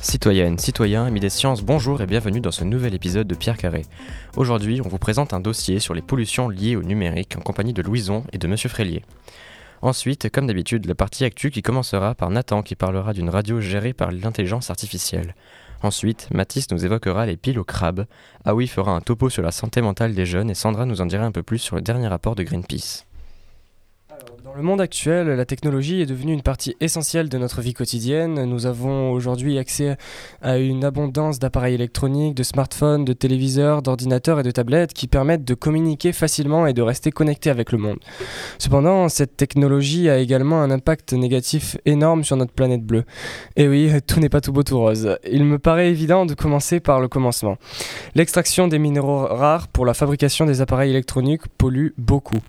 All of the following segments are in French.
Citoyennes, citoyens, amis des sciences, bonjour et bienvenue dans ce nouvel épisode de Pierre Carré. Aujourd'hui, on vous présente un dossier sur les pollutions liées au numérique en compagnie de Louison et de Monsieur Frélier. Ensuite, comme d'habitude, la partie actu qui commencera par Nathan qui parlera d'une radio gérée par l'intelligence artificielle. Ensuite, Mathis nous évoquera les piles au crabe, Aoui fera un topo sur la santé mentale des jeunes et Sandra nous en dira un peu plus sur le dernier rapport de Greenpeace. So Dans le monde actuel, la technologie est devenue une partie essentielle de notre vie quotidienne. Nous avons aujourd'hui accès à une abondance d'appareils électroniques, de smartphones, de téléviseurs, d'ordinateurs et de tablettes qui permettent de communiquer facilement et de rester connectés avec le monde. Cependant, cette technologie a également un impact négatif énorme sur notre planète bleue. Et oui, tout n'est pas tout beau tout rose. Il me paraît évident de commencer par le commencement. L'extraction des minéraux rares pour la fabrication des appareils électroniques pollue beaucoup.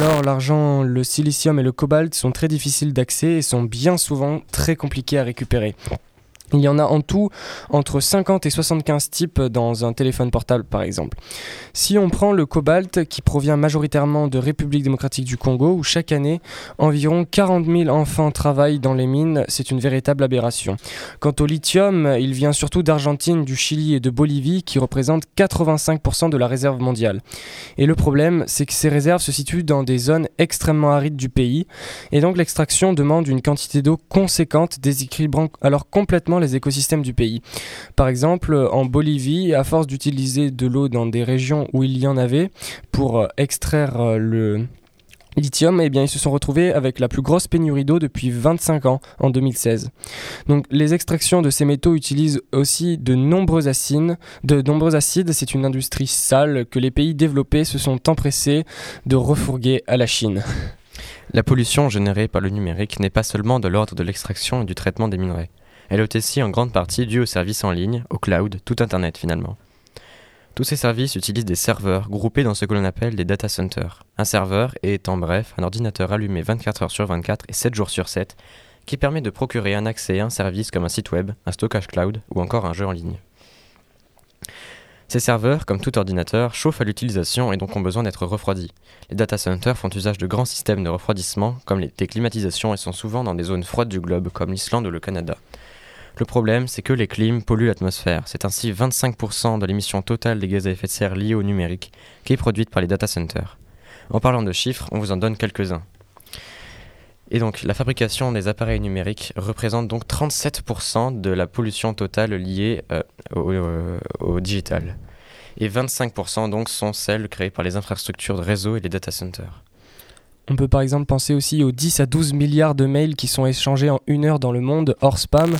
L'or, l'argent, le silicium et le cobalt sont très difficiles d'accès et sont bien souvent très compliqués à récupérer. Il y en a en tout entre 50 et 75 types dans un téléphone portable par exemple. Si on prend le cobalt qui provient majoritairement de République démocratique du Congo où chaque année environ 40 000 enfants travaillent dans les mines, c'est une véritable aberration. Quant au lithium, il vient surtout d'Argentine, du Chili et de Bolivie qui représentent 85% de la réserve mondiale. Et le problème, c'est que ces réserves se situent dans des zones extrêmement arides du pays et donc l'extraction demande une quantité d'eau conséquente déséquilibrant alors complètement les écosystèmes du pays. Par exemple, en Bolivie, à force d'utiliser de l'eau dans des régions où il y en avait pour euh, extraire euh, le lithium, eh bien, ils se sont retrouvés avec la plus grosse pénurie d'eau depuis 25 ans, en 2016. Donc, les extractions de ces métaux utilisent aussi de nombreux acides. De nombreux acides, c'est une industrie sale que les pays développés se sont empressés de refourguer à la Chine. La pollution générée par le numérique n'est pas seulement de l'ordre de l'extraction et du traitement des minerais. Elle est aussi en grande partie due aux services en ligne, au cloud, tout Internet finalement. Tous ces services utilisent des serveurs groupés dans ce que l'on appelle des data centers. Un serveur est en bref un ordinateur allumé 24 heures sur 24 et 7 jours sur 7 qui permet de procurer un accès à un service comme un site web, un stockage cloud ou encore un jeu en ligne. Ces serveurs, comme tout ordinateur, chauffent à l'utilisation et donc ont besoin d'être refroidis. Les data centers font usage de grands systèmes de refroidissement, comme les climatisations, et sont souvent dans des zones froides du globe, comme l'Islande ou le Canada. Le problème, c'est que les clims polluent l'atmosphère. C'est ainsi 25% de l'émission totale des gaz à effet de serre liés au numérique qui est produite par les data centers. En parlant de chiffres, on vous en donne quelques-uns. Et donc, la fabrication des appareils numériques représente donc 37% de la pollution totale liée euh, au, euh, au, digital. Et 25% donc sont celles créées par les infrastructures de réseau et les data centers. On peut par exemple penser aussi aux 10 à 12 milliards de mails qui sont échangés en une heure dans le monde, hors spam.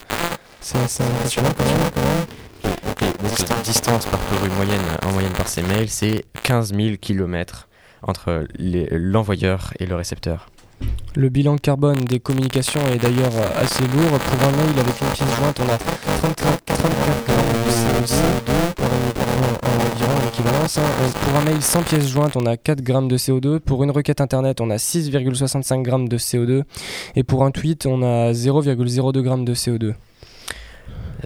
C'est impressionnant quand même. donc la distance parcourue moyenne, en moyenne par ces mails, c'est 15 000 km entre l'envoyeur et le récepteur. Le bilan carbone des communications est d'ailleurs assez lourd. Pour un mail avec une pièce jointe, on a 34, 34 de CO2 environ l'équivalence. Pour un mail sans pièce jointe, on a 4 grammes de CO2. Pour une requête internet, on a 6,65 grammes de CO2. Et pour un tweet, on a 0,02 grammes de CO2.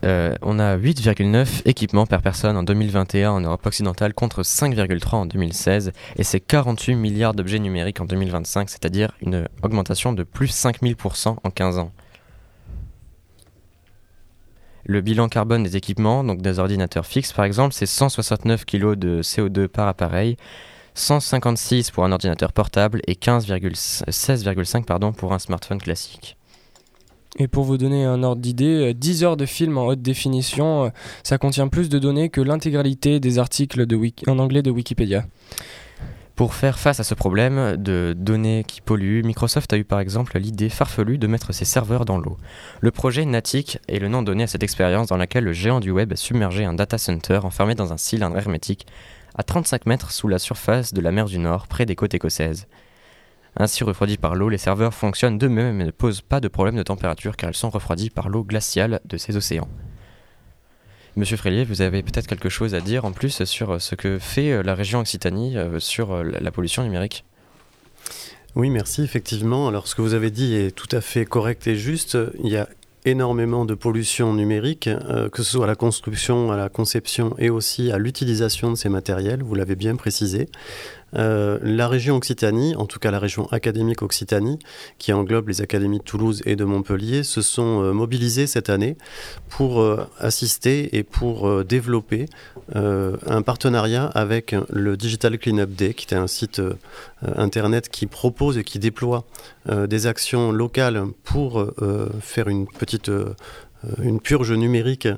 Euh, on a 8,9 équipements par personne en 2021 en Europe occidentale contre 5,3 en 2016 et c'est 48 milliards d'objets numériques en 2025, c'est-à-dire une augmentation de plus 5000% en 15 ans. Le bilan carbone des équipements, donc des ordinateurs fixes par exemple, c'est 169 kg de CO2 par appareil, 156 pour un ordinateur portable et 15,16,5 pour un smartphone classique. Et pour vous donner un ordre d'idée, 10 euh, heures de film en haute définition, euh, ça contient plus de données que l'intégralité des articles en anglais de Wikipédia. Pour faire face à ce problème de données qui polluent, Microsoft a eu par exemple l'idée farfelue de mettre ses serveurs dans l'eau. Le projet Natic est le nom donné à cette expérience dans laquelle le géant du web a submergé un data center enfermé dans un cylindre hermétique à 35 mètres sous la surface de la mer du Nord, près des côtes écossaises. Ainsi refroidis par l'eau, les serveurs fonctionnent d'eux-mêmes et ne posent pas de problème de température car ils sont refroidis par l'eau glaciale de ces océans. Monsieur Frélier, vous avez peut-être quelque chose à dire en plus sur ce que fait euh, la région Occitanie euh, sur euh, la pollution numérique? Oui, merci, effectivement. Alors ce que vous avez dit est tout à fait correct et juste. Il y a énormément de pollution numérique, que ce soit à la construction, à la conception et aussi à l'utilisation de ces matériels, vous l'avez bien précisé. Euh, la région Occitanie, en tout cas la région académique Occitanie, qui englobe les académies de Toulouse et de Montpellier, se sont euh, mobilisés cette année pour euh, assister et pour développer un partenariat avec le Digital Cleanup Day, qui est un site internet qui propose et qui déploie des actions locales pour faire une petite une purge numérique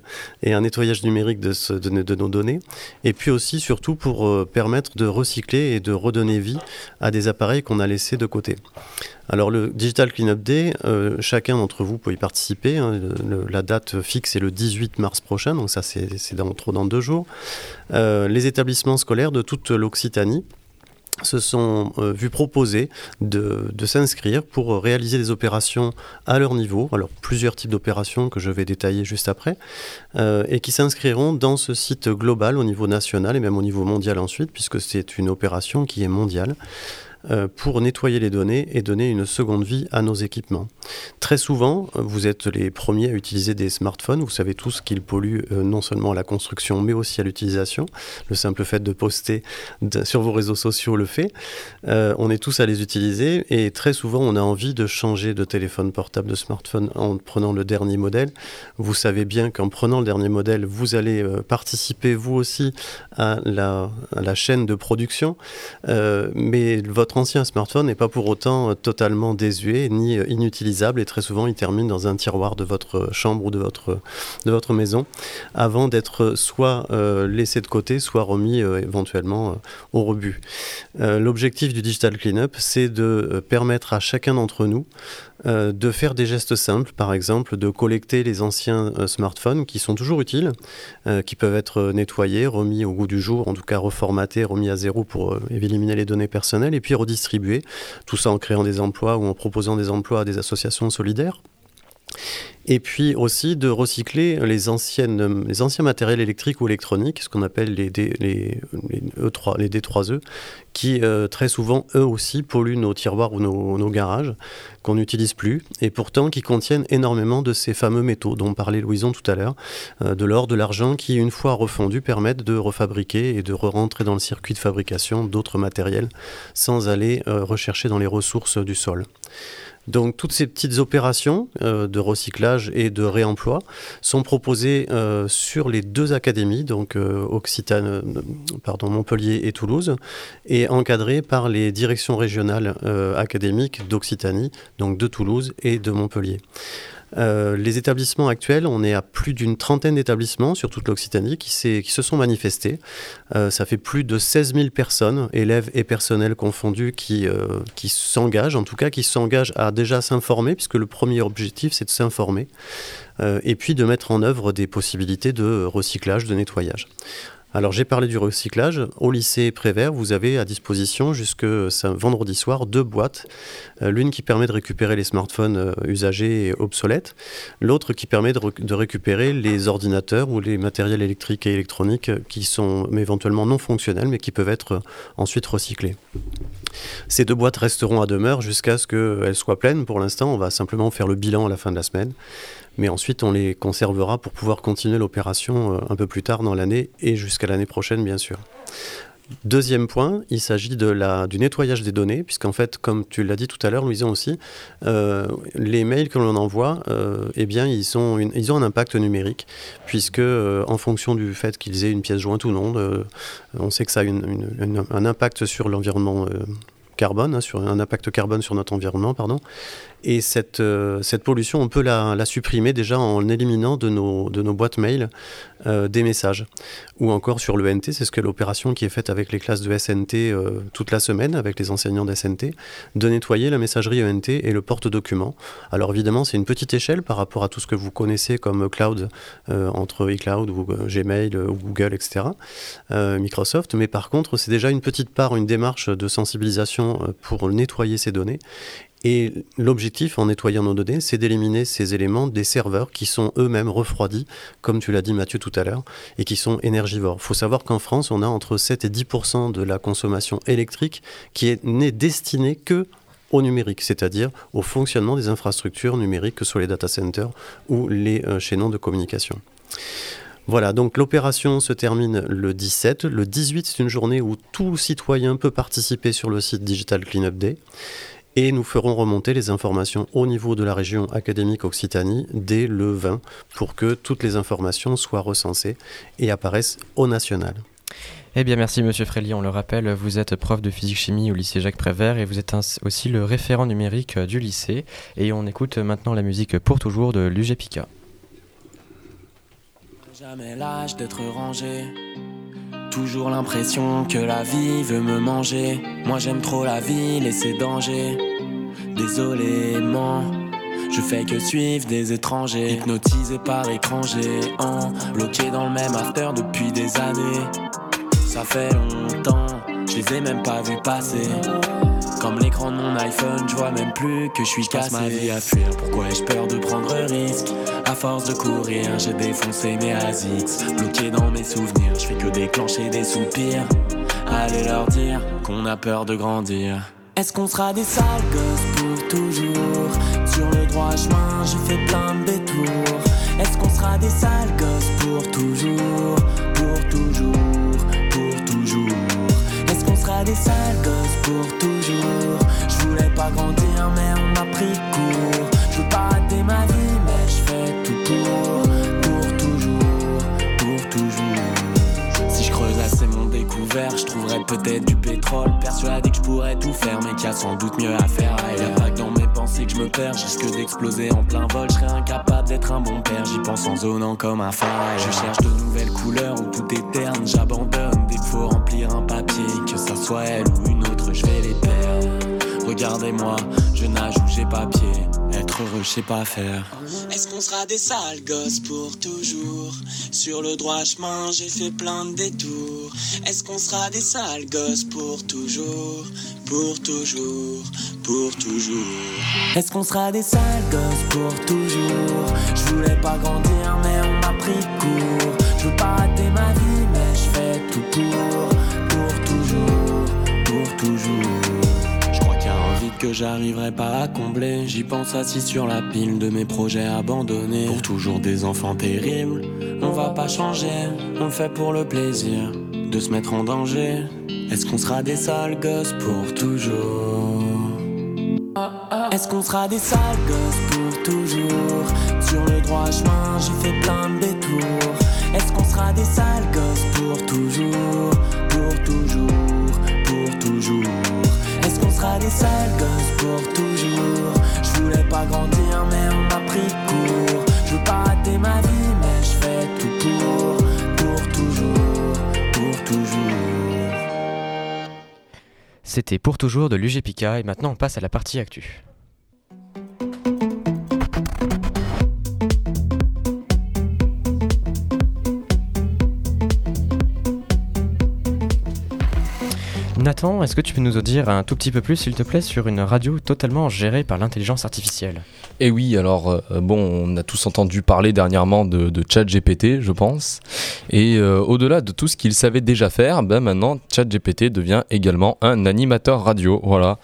et un nettoyage numérique de, nos données, et puis aussi surtout pour euh, permettre de recycler et de redonner vie à des appareils qu'on a laissés de côté. Alors le Digital Cleanup Day, euh, chacun d'entre vous peut y participer. Hein. la date fixe est le 18 mars prochain, donc ça c'est dans, dans deux jours. les établissements scolaires de toute l'Occitanie se sont euh, vus proposer de, s'inscrire pour réaliser des opérations à leur niveau, alors plusieurs types d'opérations que je vais détailler juste après, euh, et qui s'inscriront dans ce site global au niveau national et même au niveau mondial ensuite, puisque c'est une opération qui est mondiale. Euh, pour nettoyer les données et donner une seconde vie à nos équipements. Très souvent, vous êtes les premiers à utiliser des smartphones. Vous savez tous qu'ils polluent euh, non seulement à la construction, mais aussi à l'utilisation. Le simple fait de poster sur vos réseaux sociaux le fait. Euh, on est tous à les utiliser et très souvent, on a envie de changer de téléphone portable, de smartphone en prenant le dernier modèle. Vous savez bien qu'en prenant le dernier modèle, vous allez participer vous aussi à la, chaîne de production, mais votre ancien smartphone n'est pas pour autant euh, totalement désuet ni euh, inutilisable et très souvent il termine dans un tiroir de votre chambre ou de votre, de votre maison avant d'être soit euh, laissé de côté, soit remis éventuellement au rebut. L'objectif du Digital Cleanup, c'est de permettre à chacun d'entre nous euh, de faire des gestes simples, par exemple de collecter les anciens euh, smartphones qui sont toujours utiles, euh, qui peuvent être nettoyés, remis au goût du jour, en tout cas reformatés, remis à zéro pour éliminer les données personnelles, et puis redistribuer, tout ça en créant des emplois ou en proposant des emplois à des associations solidaires. Et puis aussi de recycler les, anciens matériels électriques ou électroniques, ce qu'on appelle les, D, les, E3, les D3E, qui euh, très souvent, eux aussi, polluent nos tiroirs ou nos, garages, qu'on n'utilise plus, et pourtant qui contiennent énormément de ces fameux métaux dont parlait Louison tout à l'heure, euh, de l'or, de l'argent, qui, une fois refondus, permettent de refabriquer et de re-rentrer dans le circuit de fabrication d'autres matériels sans aller euh, rechercher dans les ressources du sol. Donc toutes ces petites opérations de recyclage et de réemploi sont proposées sur les deux académies, donc euh, pardon, Montpellier et Toulouse, et encadrées par les directions régionales académiques d'Occitanie, donc de Toulouse et de Montpellier. Euh, les établissements actuels, on est à plus d'une trentaine d'établissements sur toute l'Occitanie qui, se sont manifestés. Euh, ça fait plus de 16 000 personnes, élèves et personnels confondus, euh, qui s'engagent, en tout cas qui s'engagent à déjà s'informer, puisque le premier objectif, c'est de s'informer, et puis de mettre en œuvre des possibilités de recyclage, de nettoyage. Alors j'ai parlé du recyclage. Au lycée Prévert, vous avez à disposition jusque vendredi soir deux boîtes. Euh, l'une qui permet de récupérer les smartphones euh, usagés et obsolètes, l'autre qui permet de, récupérer les ordinateurs ou les matériels électriques et électroniques qui sont éventuellement non fonctionnels mais qui peuvent être ensuite recyclés. Ces deux boîtes resteront à demeure jusqu'à ce qu'elles soient pleines. Pour l'instant, on va simplement faire le bilan à la fin de la semaine mais ensuite on les conservera pour pouvoir continuer l'opération euh, un peu plus tard dans l'année et jusqu'à l'année prochaine bien sûr. Deuxième point, il s'agit de la, du nettoyage des données, puisqu'en fait, comme tu l'as dit tout à l'heure, Louison aussi, euh, les mails que l'on envoie, euh, eh bien, ils, sont ils ont un impact numérique, puisque en fonction du fait qu'ils aient une pièce jointe ou non, on sait que ça a un impact sur l'environnement carbone, hein, sur un impact carbone sur notre environnement, pardon. Et cette, euh, cette pollution, on peut la, supprimer déjà en éliminant de nos, de nos boîtes mail euh, des messages. Ou encore sur le NT, c'est ce que l'opération qui est faite avec les classes de SNT euh, toute la semaine, avec les enseignants d'SNT, de nettoyer la messagerie ENT et le porte-document. Alors évidemment, c'est une petite échelle par rapport à tout ce que vous connaissez comme cloud, entre iCloud ou Gmail ou Google, etc., Microsoft. Mais par contre, c'est déjà une petite part, une démarche de sensibilisation pour nettoyer ces données et l'objectif en nettoyant nos données, c'est d'éliminer ces éléments des serveurs qui sont eux-mêmes refroidis, comme tu l'as dit Mathieu tout à l'heure, et qui sont énergivores. Il faut savoir qu'en France, on a entre 7 et 10 de la consommation électrique qui est n'est destinée que au numérique, c'est-à-dire au fonctionnement des infrastructures numériques, que ce soit les data centers ou les euh, chaînons de communication. Voilà, donc l'opération se termine le 17. Le 18, c'est une journée où tout citoyen peut participer sur le site Digital Cleanup Day. Et nous ferons remonter les informations au niveau de la région académique Occitanie dès le 20 pour que toutes les informations soient recensées et apparaissent au national. Eh bien, merci Monsieur Frély. On le rappelle, vous êtes prof de physique-chimie au lycée Jacques Prévert et vous êtes aussi le référent numérique du lycée. Et on écoute maintenant la musique pour toujours de l'UGPICA. Jamais l'âge d'être rangé. Toujours l'impression que la vie veut me manger. Moi j'aime trop la ville et ses dangers. Désolément, je fais que suivre des étrangers. Hypnotisé par écran géant. Bloqué dans le même after depuis des années ça fait longtemps, je les ai même pas vus passer. Comme l'écran de mon iPhone, je vois même plus que je suis cassé. ma vie à fuir, pourquoi ai-je peur de prendre risque? À force de courir, j'ai défoncé mes ASICS. Bloqué dans mes souvenirs, je fais que déclencher des soupirs. Allez leur dire qu'on a peur de grandir. Est-ce qu'on sera des sales gosses pour toujours? Sur le droit chemin, j'ai fait plein de détours. Est-ce qu'on sera des sales gosses pour toujours? Pour toujours des sales gosses pour toujours? Je voulais pas grandir, mais on m'a pris court. Je trouverais peut-être du pétrole. Persuadé que je pourrais tout faire, mais qu'il y a sans doute mieux à faire. Y'a pas que dans mes pensées que je me perds, je risque d'exploser en plein vol. Je serais incapable d'être un bon père, j'y pense en zonant comme un phare. Je cherche de nouvelles couleurs où tout est terne, j'abandonne dès qu'il faut remplir un papier soit elle ou une autre, je vais les perdre. Regardez-moi, je nage où j'ai pas pied. Être heureux, je sais pas faire. Est-ce qu'on sera des sales gosses pour toujours? Sur le droit chemin, j'ai fait plein de détours. Est-ce qu'on sera des sales gosses pour toujours? Pour toujours, pour toujours. Est-ce qu'on sera des sales gosses pour toujours? Je voulais pas grandir, mais on m'a pris court. Je veux pas rater ma vie, mais je fais tout pour toujours. Que j'arriverai pas à combler. J'y pense assis sur la pile de mes projets abandonnés. Pour toujours des enfants terribles, on va pas changer. On fait pour le plaisir de se mettre en danger. Est-ce qu'on sera des sales gosses pour toujours? Est-ce qu'on sera des sales gosses pour toujours? Sur le droit chemin, j'ai fait plein de détours. Est-ce qu'on sera des sales gosses pour toujours? C'était pour toujours de l'UGPK et maintenant on passe à la partie actu. Nathan, est-ce que tu peux nous en dire un tout petit peu plus, s'il te plaît, sur une radio totalement gérée par l'intelligence artificielle? Eh oui, alors, euh, bon, on a tous entendu parler dernièrement de, de ChatGPT, je pense. Et euh, au-delà de tout ce qu'il savait déjà faire, ben maintenant, ChatGPT devient également un animateur radio. Voilà.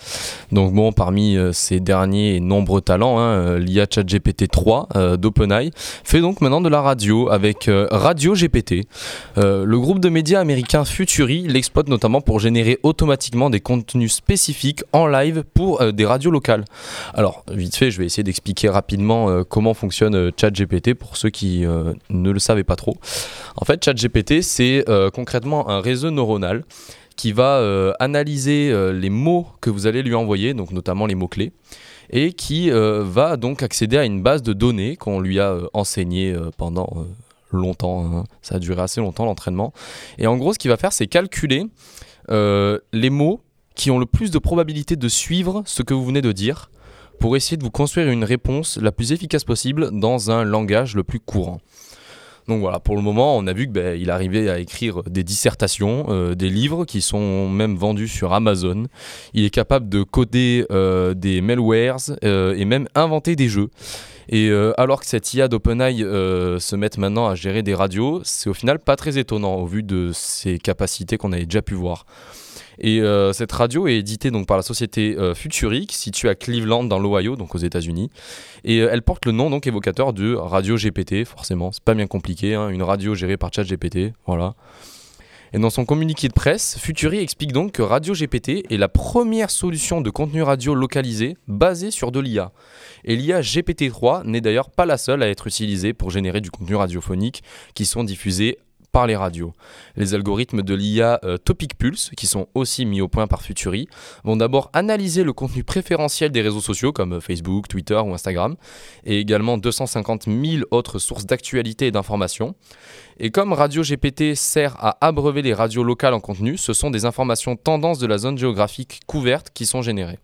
Donc, bon, parmi euh, ces derniers et nombreux talents, hein, l'IA ChatGPT 3 d'OpenAI fait donc maintenant de la radio avec Radio GPT. le groupe de médias américain Futuri l'exploite notamment pour générer automatiquement des contenus spécifiques en live pour euh, des radios locales. Alors, vite fait, je vais essayer d'expliquer rapidement euh, comment fonctionne euh, ChatGPT pour ceux qui ne le savaient pas trop. En fait, ChatGPT, c'est concrètement un réseau neuronal qui va analyser les mots que vous allez lui envoyer, notamment les mots-clés, et qui va donc accéder à une base de données qu'on lui a enseigné pendant longtemps. Hein. Ça a duré assez longtemps l'entraînement. Et en gros, ce qu'il va faire, c'est calculer euh, les mots qui ont le plus de probabilité de suivre ce que vous venez de dire pour essayer de vous construire une réponse la plus efficace possible dans un langage le plus courant. Donc voilà, pour le moment, on a vu qu'il ben, arrivait à écrire des dissertations, euh, des livres qui sont même vendus sur Amazon. Il est capable de coder euh, des malwares et même inventer des jeux. Et euh, alors que cette IA d'OpenAI euh, se mette maintenant à gérer des radios, c'est au final pas très étonnant au vu de ses capacités qu'on avait déjà pu voir. Et euh, cette radio est éditée donc par la société Futuric, située à Cleveland dans l'Ohio, donc aux États-Unis. Et elle porte le nom donc évocateur de radio GPT, forcément. C'est pas bien compliqué, hein, une radio gérée par ChatGPT, voilà. Et dans son communiqué de presse, Futuri explique donc que Radio GPT est la première solution de contenu radio localisé basée sur de l'IA. Et l'IA GPT-3 n'est d'ailleurs pas la seule à être utilisée pour générer du contenu radiophonique qui sont diffusés par les radios. Les algorithmes de l'IA euh, Topic Pulse, qui sont aussi mis au point par Futuri, vont d'abord analyser le contenu préférentiel des réseaux sociaux comme Facebook, Twitter ou Instagram, et également 250 000 autres sources d'actualité et d'informations. Et comme Radio GPT sert à abreuver les radios locales en contenu, ce sont des informations tendances de la zone géographique couverte qui sont générées.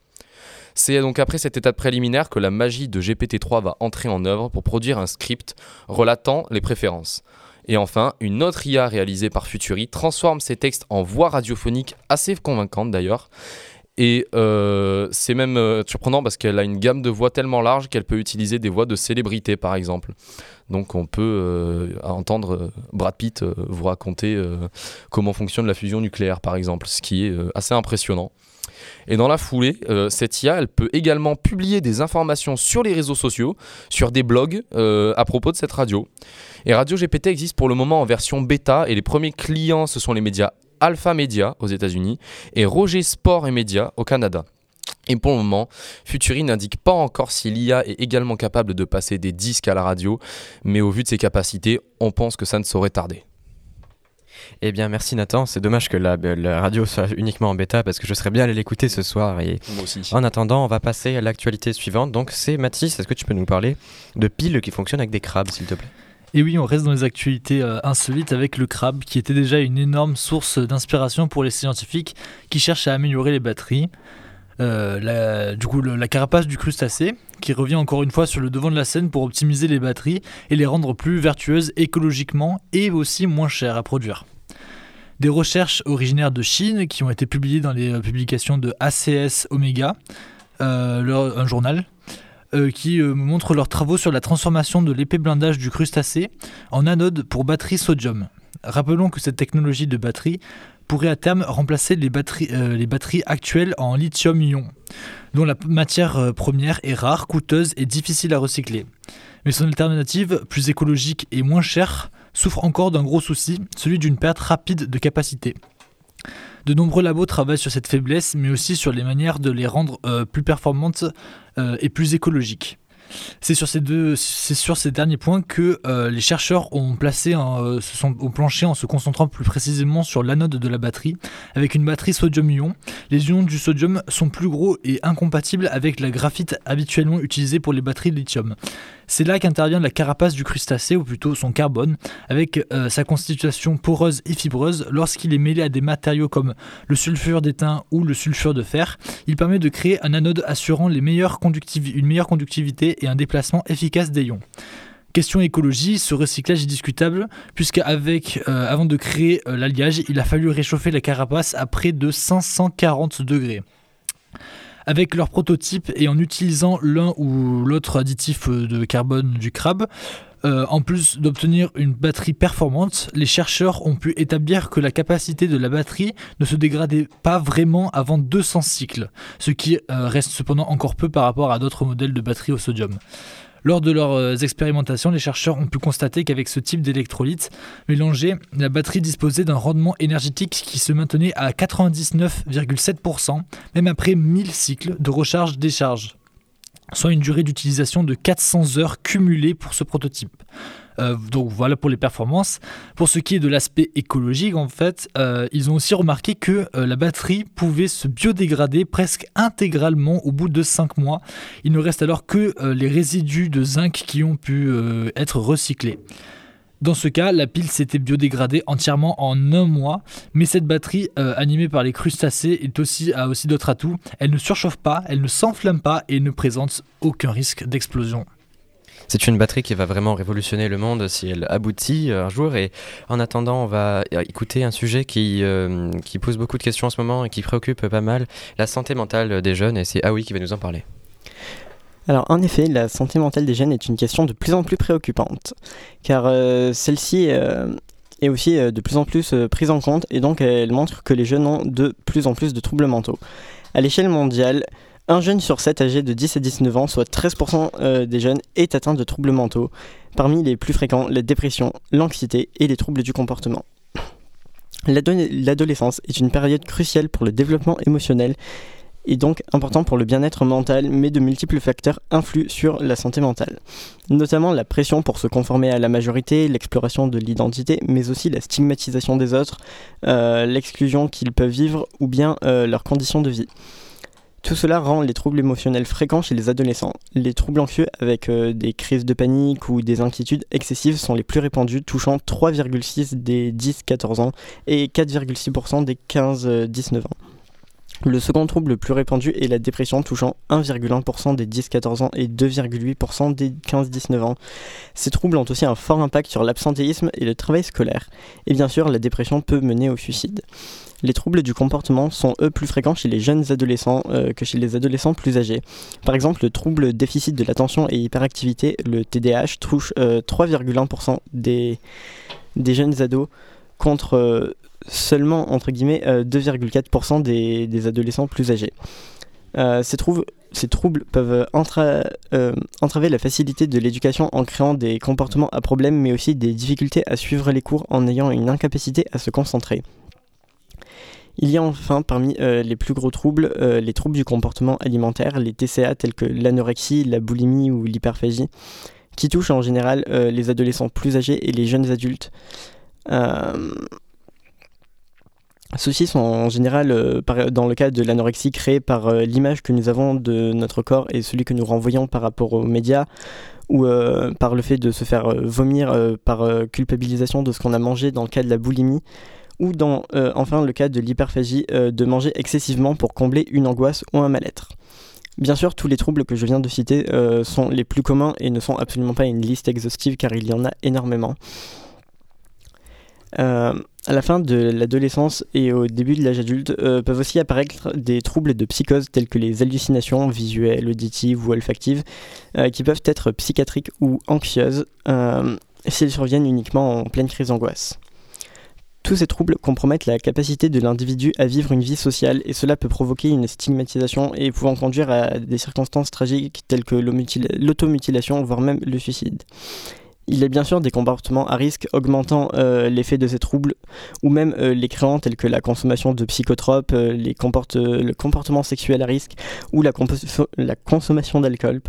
C'est donc après cette étape préliminaire que la magie de GPT-3 va entrer en œuvre pour produire un script relatant les préférences. Et enfin, une autre IA réalisée par Futuri transforme ces textes en voix radiophoniques assez convaincantes d'ailleurs. Et euh, c'est même euh, surprenant parce qu'elle a une gamme de voix tellement large qu'elle peut utiliser des voix de célébrités par exemple. Donc on peut euh, entendre Brad Pitt vous raconter comment fonctionne la fusion nucléaire par exemple, ce qui est assez impressionnant. Et dans la foulée, cette IA, elle peut également publier des informations sur les réseaux sociaux, sur des blogs à propos de cette radio. Et Radio GPT existe pour le moment en version bêta et les premiers clients, ce sont les médias Alpha Media aux États-Unis et Roger Sport et Media au Canada. Et pour le moment, Futuri n'indique pas encore si l'IA est également capable de passer des disques à la radio, mais au vu de ses capacités, on pense que ça ne saurait tarder. Eh bien, merci Nathan. C'est dommage que la, radio soit uniquement en bêta parce que je serais bien allé l'écouter ce soir. Et Moi aussi. En attendant, on va passer à l'actualité suivante. Donc, c'est Mathis. Est-ce que tu peux nous parler de piles qui fonctionnent avec des crabes, s'il te plaît? Et oui, on reste dans les actualités euh, insolites avec le crabe, qui était déjà une énorme source d'inspiration pour les scientifiques qui cherchent à améliorer les batteries. Euh, du coup, la carapace du crustacé, qui revient encore une fois sur le devant de la scène pour optimiser les batteries et les rendre plus vertueuses écologiquement et aussi moins chères à produire. Des recherches originaires de Chine qui ont été publiées dans les euh, publications de ACS Omega, un journal, euh, qui euh, montrent leurs travaux sur la transformation de l'épais blindage du crustacé en anode pour batterie sodium. Rappelons que cette technologie de batterie pourrait à terme remplacer les batteries, euh, les batteries actuelles en lithium-ion, dont la matière première est rare, coûteuse et difficile à recycler. Mais son alternative, plus écologique et moins chère, souffre encore d'un gros souci, celui d'une perte rapide de capacité. De nombreux labos travaillent sur cette faiblesse, mais aussi sur les manières de les rendre euh, plus performantes euh, et plus écologiques. C'est sur ces deux, c'est sur ces derniers points que euh, les chercheurs ont placé, se sont ont planché en se concentrant plus précisément sur l'anode de la batterie. Avec une batterie sodium-ion, les ions du sodium sont plus gros et incompatibles avec la graphite habituellement utilisée pour les batteries de lithium. C'est là qu'intervient la carapace du crustacé, ou plutôt son carbone, avec euh, sa constitution poreuse et fibreuse. Lorsqu'il est mêlé à des matériaux comme le sulfure d'étain ou le sulfure de fer, il permet de créer un anode assurant une meilleure conductivité et un déplacement efficace des ions. Question écologie, ce recyclage est discutable puisqu'avec euh, avant de créer euh, l'alliage, il a fallu réchauffer la carapace à près de 540 degrés. Avec leur prototype et en utilisant l'un ou l'autre additif euh, de carbone du crabe, euh, en plus d'obtenir une batterie performante, les chercheurs ont pu établir que la capacité de la batterie ne se dégradait pas vraiment avant 200 cycles, ce qui euh, reste cependant encore peu par rapport à d'autres modèles de batterie au sodium. Lors de leurs euh, expérimentations, les chercheurs ont pu constater qu'avec ce type d'électrolyte mélangé, la batterie disposait d'un rendement énergétique qui se maintenait à 99,7%, même après 1000 cycles de recharge-décharge, soit une durée d'utilisation de 400 heures cumulées pour ce prototype. Euh, donc voilà pour les performances. Pour ce qui est de l'aspect écologique, en fait, euh, ils ont aussi remarqué que euh, la batterie pouvait se biodégrader presque intégralement au bout de 5 mois. Il ne reste alors que les résidus de zinc qui ont pu être recyclés. Dans ce cas, la pile s'était biodégradée entièrement en un mois, mais cette batterie animée par les crustacés est aussi, a aussi d'autres atouts. Elle ne surchauffe pas, elle ne s'enflamme pas et ne présente aucun risque d'explosion. C'est une batterie qui va vraiment révolutionner le monde si elle aboutit euh, un jour. Et en attendant, on va écouter un sujet qui, euh, qui pose beaucoup de questions en ce moment et qui préoccupe pas mal la santé mentale des jeunes. Et c'est Aoi qui va nous en parler. Alors en effet, la santé mentale des jeunes est une question de plus en plus préoccupante, car euh, celle-ci euh, est aussi euh, de plus en plus prise en compte et donc elle montre que les jeunes ont de plus en plus de troubles mentaux. À l'échelle mondiale, un jeune sur 7 âgé de 10 à 19 ans, soit 13% des jeunes, est atteint de troubles mentaux. Parmi les plus fréquents, la dépression, l'anxiété et les troubles du comportement. L'adolescence est une période cruciale pour le développement émotionnel est donc important pour le bien-être mental, mais de multiples facteurs influent sur la santé mentale. Notamment la pression pour se conformer à la majorité, l'exploration de l'identité, mais aussi la stigmatisation des autres, euh, l'exclusion qu'ils peuvent vivre ou bien euh, leurs conditions de vie. Tout cela rend les troubles émotionnels fréquents chez les adolescents. Les troubles anxieux avec euh, des crises de panique ou des inquiétudes excessives sont les plus répandus, touchant 3,6% des 10-14 ans et 4,6% des 15-19 ans. Le second trouble le plus répandu est la dépression, touchant 1,1% des 10-14 ans et 2,8% des 15-19 ans. Ces troubles ont aussi un fort impact sur l'absentéisme et le travail scolaire. Et bien sûr, la dépression peut mener au suicide. Les troubles du comportement sont eux plus fréquents chez les jeunes adolescents euh, que chez les adolescents plus âgés. Par exemple, le trouble déficit de l'attention et hyperactivité, le TDAH, touche 3,1% euh, des, jeunes ados contre euh, seulement entre guillemets 2,4% euh, des, adolescents plus âgés. Euh, ces, troubles peuvent euh, entraver la facilité de l'éducation en créant des comportements à problème, mais aussi des difficultés à suivre les cours en ayant une incapacité à se concentrer. Il y a enfin parmi les plus gros troubles les troubles du comportement alimentaire, les TCA tels que l'anorexie, la boulimie ou l'hyperphagie, qui touchent en général les adolescents plus âgés et les jeunes adultes. Ceux-ci sont en général, euh, dans le cas de l'anorexie, créés par euh, l'image que nous avons de notre corps et celui que nous renvoyons par rapport aux médias, ou euh, par le fait de se faire vomir par culpabilisation de ce qu'on a mangé dans le cas de la boulimie, ou dans enfin le cas de l'hyperphagie, de manger excessivement pour combler une angoisse ou un mal-être. Bien sûr, tous les troubles que je viens de citer sont les plus communs et ne sont absolument pas une liste exhaustive car il y en a énormément. Euh, à la fin de l'adolescence et au début de l'âge adulte euh, peuvent aussi apparaître des troubles de psychose tels que les hallucinations visuelles, auditives ou olfactives euh, qui peuvent être psychiatriques ou anxieuses s'ils surviennent uniquement en pleine crise d'angoisse. Tous ces troubles compromettent la capacité de l'individu à vivre une vie sociale et cela peut provoquer une stigmatisation et pouvant conduire à des circonstances tragiques telles que l'automutilation voire même le suicide. Il y a bien sûr des comportements à risque augmentant euh, l'effet de ces troubles, ou même euh, les créants tels que la consommation de psychotropes, euh, le comportement sexuel à risque ou la, consommation d'alcool.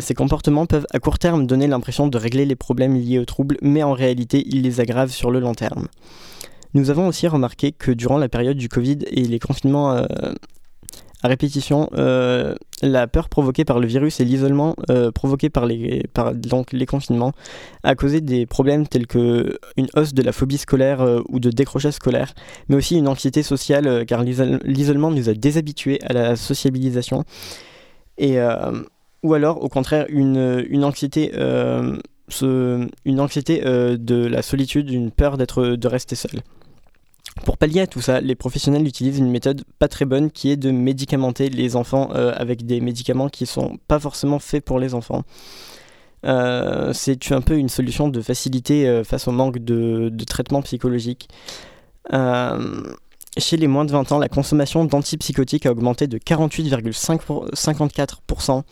Ces comportements peuvent à court terme donner l'impression de régler les problèmes liés aux troubles, mais en réalité ils les aggravent sur le long terme. Nous avons aussi remarqué que durant la période du Covid et les confinements à répétition euh, la peur provoquée par le virus et l'isolement euh, provoqué par les, par, donc, les confinements a causé des problèmes tels que une hausse de la phobie scolaire euh, ou de décrochage scolaire, mais aussi une anxiété sociale car l'isolement nous a déshabitués à la sociabilisation et ou alors au contraire une, une anxiété une anxiété de la solitude, une peur d'être de rester seul. Pour pallier à tout ça, les professionnels utilisent une méthode pas très bonne qui est de médicamenter les enfants euh, avec des médicaments qui sont pas forcément faits pour les enfants. Euh, c'est un peu une solution de facilité euh, face au manque de, de traitement psychologique. chez les moins de 20 ans, la consommation d'antipsychotiques a augmenté de 48,54%.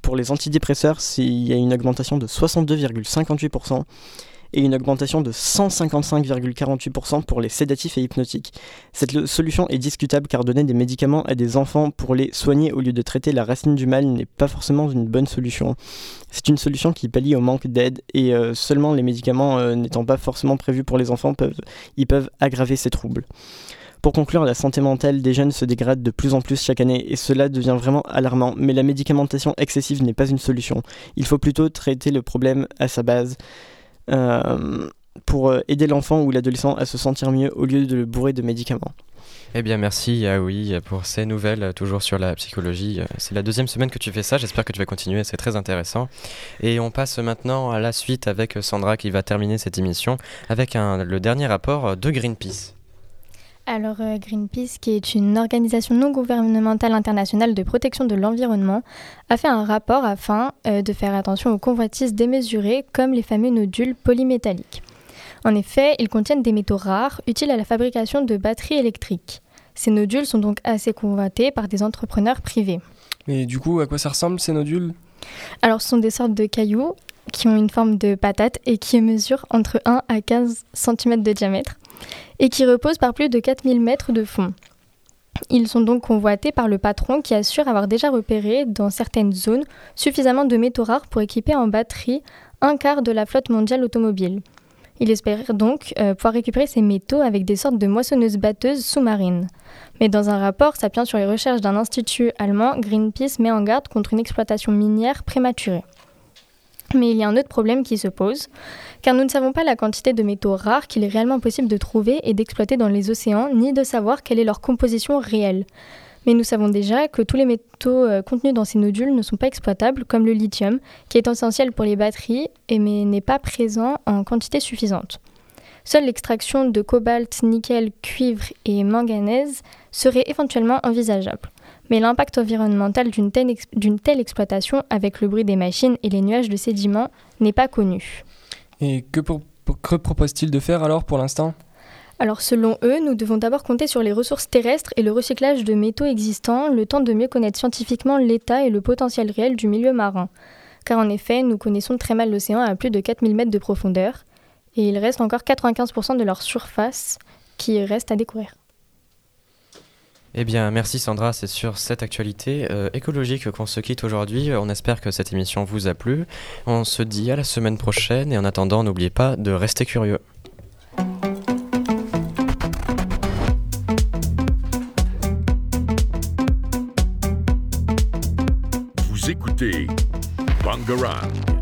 pour les antidépresseurs, il y a une augmentation de 62,58% et une augmentation de 155,48% pour les sédatifs et hypnotiques. Cette solution est discutable car donner des médicaments à des enfants pour les soigner au lieu de traiter la racine du mal n'est pas forcément une bonne solution. C'est une solution qui pallie au manque d'aide et euh, seulement les médicaments euh, n'étant pas forcément prévus pour les enfants ils peuvent aggraver ces troubles. Pour conclure, la santé mentale des jeunes se dégrade de plus en plus chaque année et cela devient vraiment alarmant, mais la médicamentation excessive n'est pas une solution. Il faut plutôt traiter le problème à sa base. Euh, pour euh, aider l'enfant ou l'adolescent à se sentir mieux au lieu de le bourrer de médicaments. Eh bien, merci Yaoui pour ces nouvelles, euh, toujours sur la psychologie. C'est la deuxième semaine que tu fais ça, j'espère que tu vas continuer, c'est très intéressant. Et on passe maintenant à la suite avec Sandra qui va terminer cette émission avec le dernier rapport de Greenpeace. Alors euh, Greenpeace, qui est une organisation non gouvernementale internationale de protection de l'environnement, a fait un rapport afin euh, de faire attention aux convoitises démesurées comme les fameux nodules polymétalliques. En effet, ils contiennent des métaux rares utiles à la fabrication de batteries électriques. Ces nodules sont donc assez convoités par des entrepreneurs privés. Mais du coup, à quoi ça ressemble ces nodules? Alors ce sont des sortes de cailloux qui ont une forme de patate et qui mesurent entre 1 à 15 cm de diamètre et qui reposent par plus de 4000 mètres de fond. Ils sont donc convoités par le patron qui assure avoir déjà repéré dans certaines zones suffisamment de métaux rares pour équiper en batterie un quart de la flotte mondiale automobile. Il espère donc euh, pouvoir récupérer ces métaux avec des sortes de moissonneuses batteuses sous-marines. Mais dans un rapport s'appuyant sur les recherches d'un institut allemand, Greenpeace met en garde contre une exploitation minière prématurée. Mais il y a un autre problème qui se pose, car nous ne savons pas la quantité de métaux rares qu'il est réellement possible de trouver et d'exploiter dans les océans, ni de savoir quelle est leur composition réelle. Mais nous savons déjà que tous les métaux euh, contenus dans ces nodules ne sont pas exploitables, comme le lithium, qui est essentiel pour les batteries, et mais n'est pas présent en quantité suffisante. Seule l'extraction de cobalt, nickel, cuivre et manganèse serait éventuellement envisageable mais l'impact environnemental d'une telle, exploitation avec le bruit des machines et les nuages de sédiments n'est pas connu. Et que, propose-t-il de faire alors pour l'instant? Alors selon eux, nous devons d'abord compter sur les ressources terrestres et le recyclage de métaux existants, le temps de mieux connaître scientifiquement l'état et le potentiel réel du milieu marin. Car en effet, nous connaissons très mal l'océan à plus de 4000 mètres de profondeur, et il reste encore 95% de leur surface qui reste à découvrir. Eh bien, merci Sandra, c'est sur cette actualité euh, écologique qu'on se quitte aujourd'hui. On espère que cette émission vous a plu. On se dit à la semaine prochaine et en attendant, n'oubliez pas de rester curieux. Vous écoutez Bangarang.